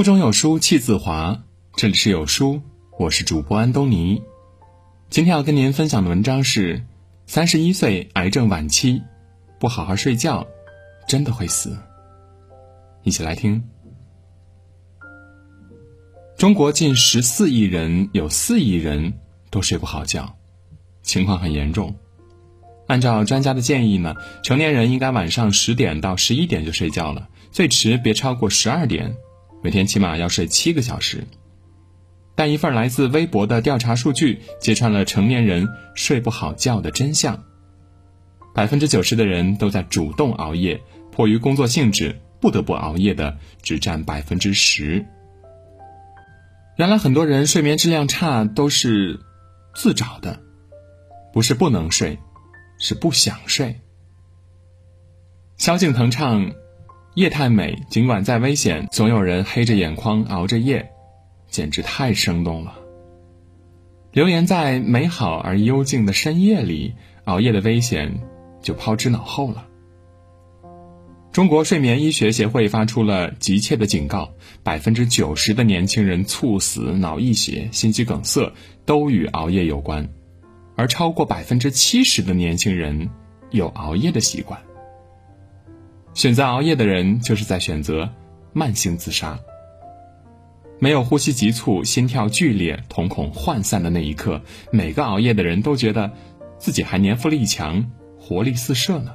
腹中有书气自华，这里是有书，我是主播安东尼。今天要跟您分享的文章是：三十一岁癌症晚期，不好好睡觉，真的会死。一起来听。中国近十四亿人，有四亿人都睡不好觉，情况很严重。按照专家的建议呢，成年人应该晚上十点到十一点就睡觉了，最迟别超过十二点，每天起码要睡七个小时。但一份来自微博的调查数据揭穿了成年人睡不好觉的真相：百分之九十的人都在主动熬夜，迫于工作性质不得不熬夜的只占百分之十。原来很多人睡眠质量差都是自找的，不是不能睡。是不想睡。萧敬腾唱《夜太美》，尽管再危险，总有人黑着眼眶熬着夜，简直太生动了。留言在美好而幽静的深夜里，熬夜的危险就抛之脑后了。中国睡眠医学协会发出了急切的警告：百分之九十的年轻人猝死、脑溢血、心肌梗塞都与熬夜有关。而超过百分之七十的年轻人有熬夜的习惯。选择熬夜的人，就是在选择慢性自杀。没有呼吸急促、心跳剧烈、瞳孔涣散的那一刻，每个熬夜的人都觉得自己还年富力强、活力四射呢。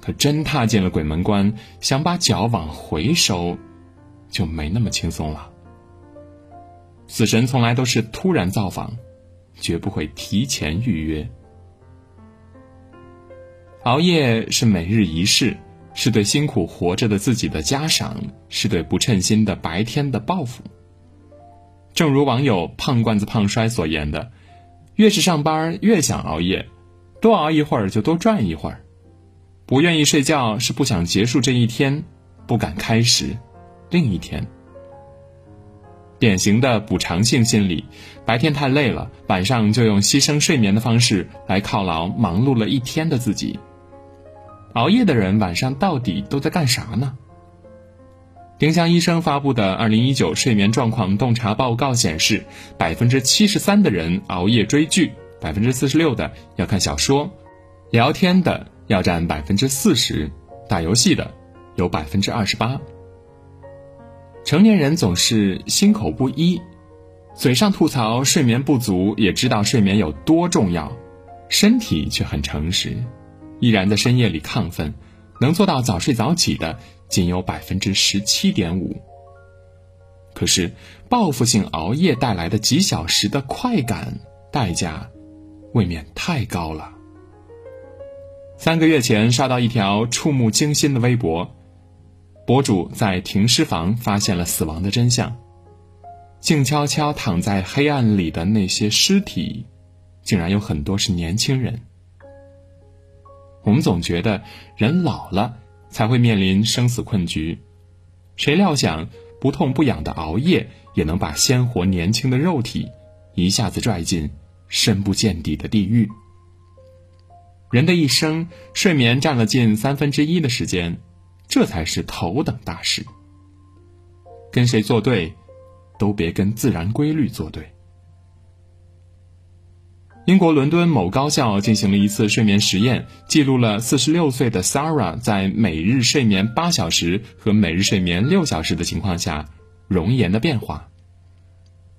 可真踏进了鬼门关，想把脚往回收，就没那么轻松了。死神从来都是突然造访。绝不会提前预约。熬夜是每日一事，是对辛苦活着的自己的嘉赏，是对不称心的白天的报复。正如网友胖罐子胖摔所言的：“越是上班，越想熬夜，多熬一会儿就多赚一会儿。不愿意睡觉，是不想结束这一天，不敢开始另一天。”典型的补偿性心理，白天太累了，晚上就用牺牲睡眠的方式来犒劳忙碌了一天的自己。熬夜的人晚上到底都在干啥呢？丁香医生发布的《二零一九睡眠状况洞察报告》显示，百分之七十三的人熬夜追剧，百分之四十六的要看小说，聊天的要占百分之四十，打游戏的有百分之二十八。成年人总是心口不一，嘴上吐槽睡眠不足，也知道睡眠有多重要，身体却很诚实，依然在深夜里亢奋。能做到早睡早起的仅有百分之十七点五。可是报复性熬夜带来的几小时的快感代价，未免太高了。三个月前刷到一条触目惊心的微博。博主在停尸房发现了死亡的真相，静悄悄躺在黑暗里的那些尸体，竟然有很多是年轻人。我们总觉得人老了才会面临生死困局，谁料想不痛不痒的熬夜也能把鲜活年轻的肉体一下子拽进深不见底的地狱。人的一生，睡眠占了近三分之一的时间。这才是头等大事。跟谁作对，都别跟自然规律作对。英国伦敦某高校进行了一次睡眠实验，记录了四十六岁的 Sarah 在每日睡眠八小时和每日睡眠六小时的情况下容颜的变化。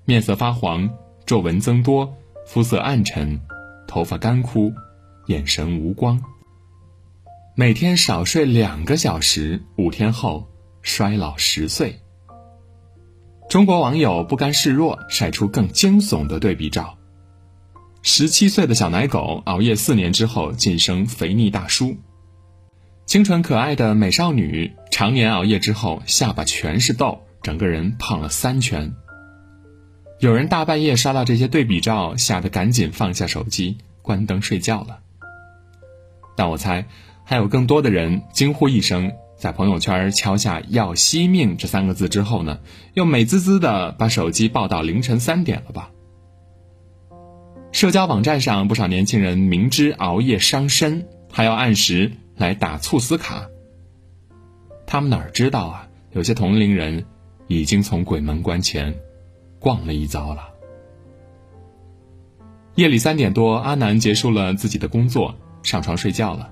面色发黄，皱纹增多，肤色暗沉，头发干枯，眼神无光。每天少睡两个小时，五天后衰老十岁。中国网友不甘示弱，晒出更惊悚的对比照：十七岁的小奶狗熬夜四年之后晋升肥腻大叔；清纯可爱的美少女常年熬夜之后下巴全是痘，整个人胖了三圈。有人大半夜刷到这些对比照，吓得赶紧放下手机，关灯睡觉了。但我猜。还有更多的人惊呼一声，在朋友圈敲下“要惜命”这三个字之后呢，又美滋滋的把手机抱到凌晨三点了吧？社交网站上不少年轻人明知熬夜伤身，还要按时来打猝死卡。他们哪知道啊？有些同龄人已经从鬼门关前逛了一遭了。夜里三点多，阿南结束了自己的工作，上床睡觉了。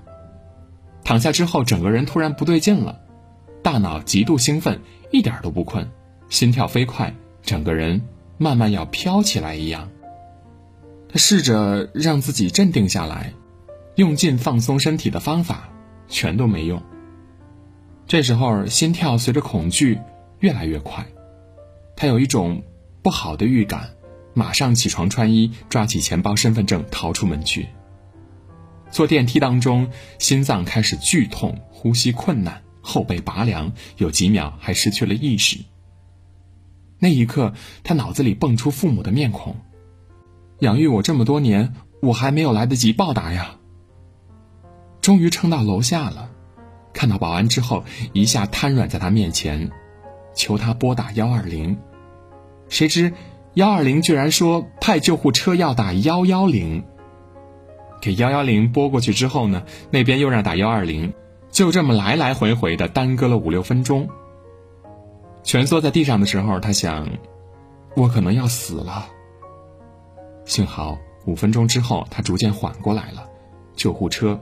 躺下之后，整个人突然不对劲了，大脑极度兴奋，一点都不困，心跳飞快，整个人慢慢要飘起来一样。他试着让自己镇定下来，用尽放松身体的方法，全都没用。这时候，心跳随着恐惧越来越快，他有一种不好的预感，马上起床穿衣，抓起钱包、身份证逃出门去。坐电梯当中，心脏开始剧痛，呼吸困难，后背拔凉，有几秒还失去了意识。那一刻，他脑子里蹦出父母的面孔。养育我这么多年，我还没有来得及报答呀。终于撑到楼下了，看到保安之后，一下瘫软在他面前，求他拨打幺二零。谁知幺二零居然说派救护车要打幺幺零。给幺幺零拨过去之后呢，那边又让打幺二零，就这么来来回回的耽搁了五六分钟。蜷缩在地上的时候，他想，我可能要死了。幸好五分钟之后，他逐渐缓过来了，救护车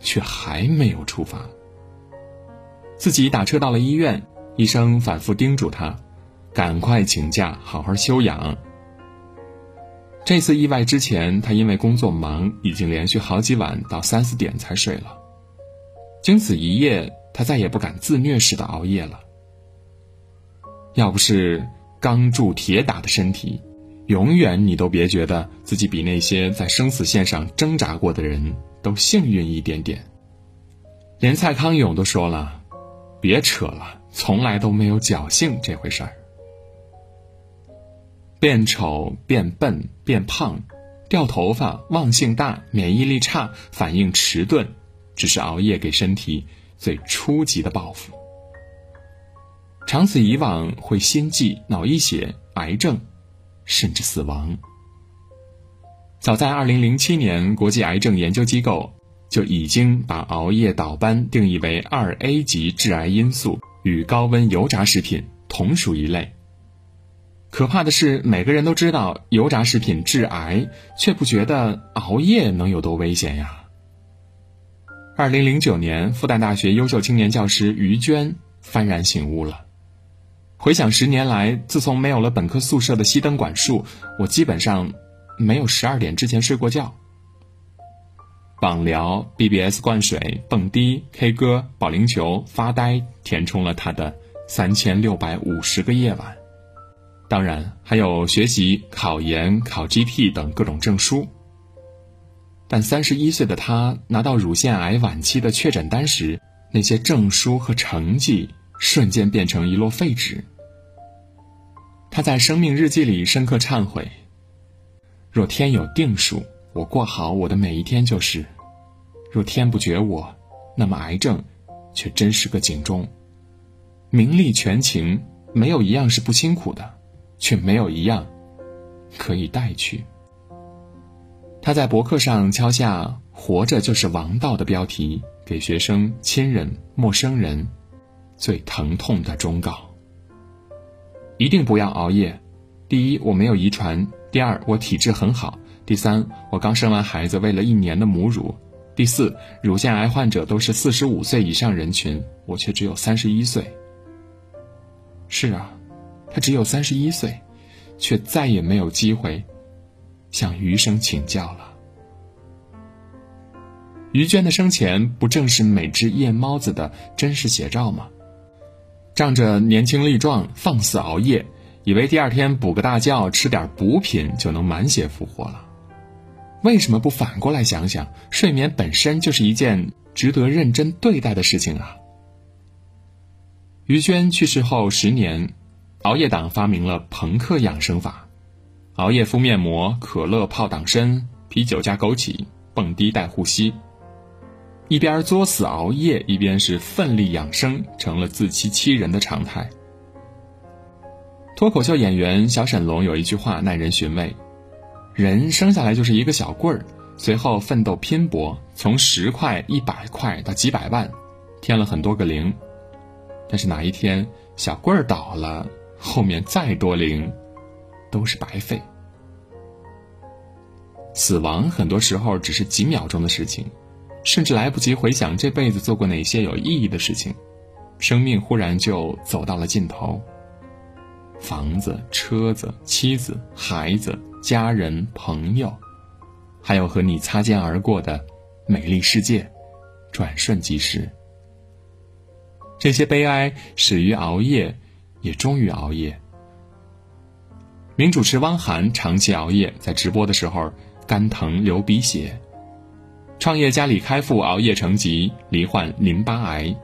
却还没有出发。自己打车到了医院，医生反复叮嘱他，赶快请假，好好休养。这次意外之前，他因为工作忙，已经连续好几晚到三四点才睡了。经此一夜，他再也不敢自虐式的熬夜了。要不是钢铸铁打的身体。永远你都别觉得自己比那些在生死线上挣扎过的人都幸运一点点。连蔡康永都说了：“别扯了，从来都没有侥幸这回事儿。”变丑、变笨、变胖、掉头发、忘性大、免疫力差、反应迟钝，只是熬夜给身体最初级的报复。长此以往，会心悸、脑溢血、癌症。甚至死亡。早在二零零七年，国际癌症研究机构就已经把熬夜倒班定义为二 A 级致癌因素，与高温油炸食品同属一类。可怕的是，每个人都知道油炸食品致癌，却不觉得熬夜能有多危险呀。二零零九年，复旦大学优秀青年教师于娟幡然醒悟了。回想十年来，自从没有了本科宿舍的熄灯管束，我基本上没有十二点之前睡过觉。网聊、BBS 灌水、蹦迪、K 歌、保龄球、发呆，填充了他的三千六百五十个夜晚。当然，还有学习、考研、考 GT 等各种证书。但三十一岁的他拿到乳腺癌晚期的确诊单时，那些证书和成绩。瞬间变成一摞废纸。他在生命日记里深刻忏悔：若天有定数，我过好我的每一天就是；若天不绝我，那么癌症却真是个警钟。名利权情，没有一样是不辛苦的，却没有一样可以带去。他在博客上敲下“活着就是王道”的标题，给学生、亲人、陌生人。最疼痛的忠告：一定不要熬夜。第一，我没有遗传；第二，我体质很好；第三，我刚生完孩子，喂了一年的母乳；第四，乳腺癌患者都是四十五岁以上人群，我却只有三十一岁。是啊，他只有三十一岁，却再也没有机会向余生请教了。于娟的生前，不正是每只夜猫子的真实写照吗？仗着年轻力壮，放肆熬夜，以为第二天补个大觉，吃点补品就能满血复活了。为什么不反过来想想，睡眠本身就是一件值得认真对待的事情啊？于娟去世后十年，熬夜党发明了朋克养生法：熬夜敷面膜，可乐泡党参，啤酒加枸杞，蹦迪带护膝。一边作死熬夜，一边是奋力养生，成了自欺欺人的常态。脱口秀演员小沈龙有一句话耐人寻味：人生下来就是一个小棍儿，随后奋斗拼搏，从十块、一百块到几百万，添了很多个零。但是哪一天小棍儿倒了，后面再多零，都是白费。死亡很多时候只是几秒钟的事情，甚至来不及回想这辈子做过哪些有意义的事情，生命忽然就走到了尽头。房子、车子、妻子、孩子、家人、朋友，还有和你擦肩而过的美丽世界，转瞬即逝。这些悲哀始于熬夜，也终于熬夜。名主持汪涵长期熬夜，在直播的时候。肝疼流鼻血，创业家李开复熬夜成疾，罹患淋巴癌。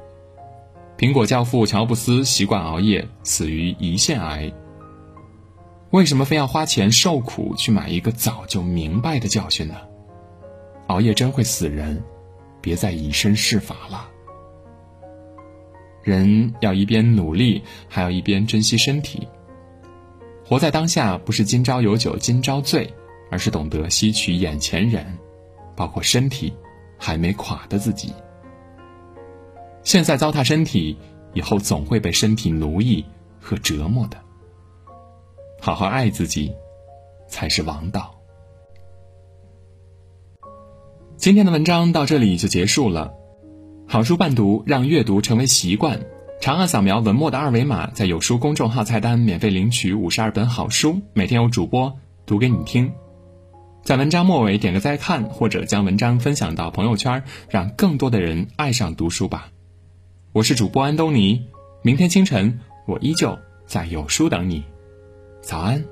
苹果教父乔布斯习惯熬夜，死于胰腺癌。为什么非要花钱受苦去买一个早就明白的教训呢？熬夜真会死人，别再以身试法了。人要一边努力，还要一边珍惜身体。活在当下，不是今朝有酒今朝醉。而是懂得吸取眼前人，包括身体还没垮的自己。现在糟蹋身体，以后总会被身体奴役和折磨的。好好爱自己，才是王道。今天的文章到这里就结束了。好书伴读，让阅读成为习惯。长按扫描文末的二维码，在有书公众号菜单免费领取五十二本好书，每天有主播读给你听。在文章末尾点个再看，或者将文章分享到朋友圈，让更多的人爱上读书吧。我是主播安东尼，明天清晨我依旧在有书等你，早安。